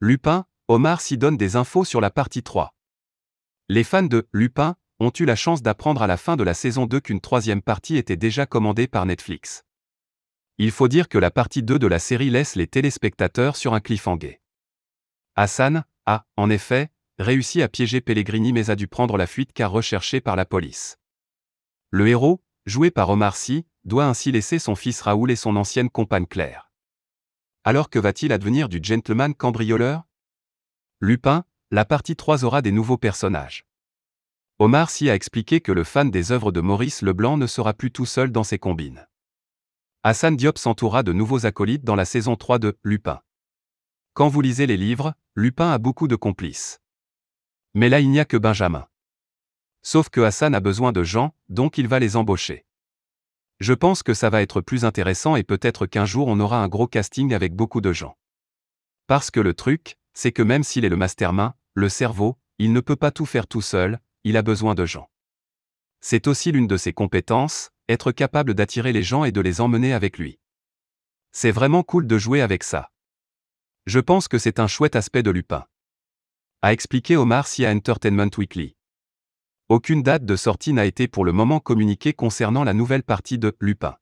Lupin, Omar s'y donne des infos sur la partie 3. Les fans de Lupin ont eu la chance d'apprendre à la fin de la saison 2 qu'une troisième partie était déjà commandée par Netflix. Il faut dire que la partie 2 de la série laisse les téléspectateurs sur un cliffhanger. Hassan a, en effet, réussi à piéger Pellegrini mais a dû prendre la fuite car recherché par la police. Le héros, joué par Omar Sy, doit ainsi laisser son fils Raoul et son ancienne compagne Claire. Alors que va-t-il advenir du gentleman cambrioleur? Lupin, la partie 3 aura des nouveaux personnages. Omar Sy a expliqué que le fan des œuvres de Maurice Leblanc ne sera plus tout seul dans ses combines. Hassan Diop s'entourera de nouveaux acolytes dans la saison 3 de Lupin. Quand vous lisez les livres, Lupin a beaucoup de complices. Mais là il n'y a que Benjamin. Sauf que Hassan a besoin de gens, donc il va les embaucher. Je pense que ça va être plus intéressant et peut-être qu'un jour on aura un gros casting avec beaucoup de gens. Parce que le truc, c'est que même s'il est le mastermind, le cerveau, il ne peut pas tout faire tout seul, il a besoin de gens. C'est aussi l'une de ses compétences, être capable d'attirer les gens et de les emmener avec lui. C'est vraiment cool de jouer avec ça. Je pense que c'est un chouette aspect de Lupin. A expliqué Omar Sy à Entertainment Weekly. Aucune date de sortie n'a été pour le moment communiquée concernant la nouvelle partie de Lupin.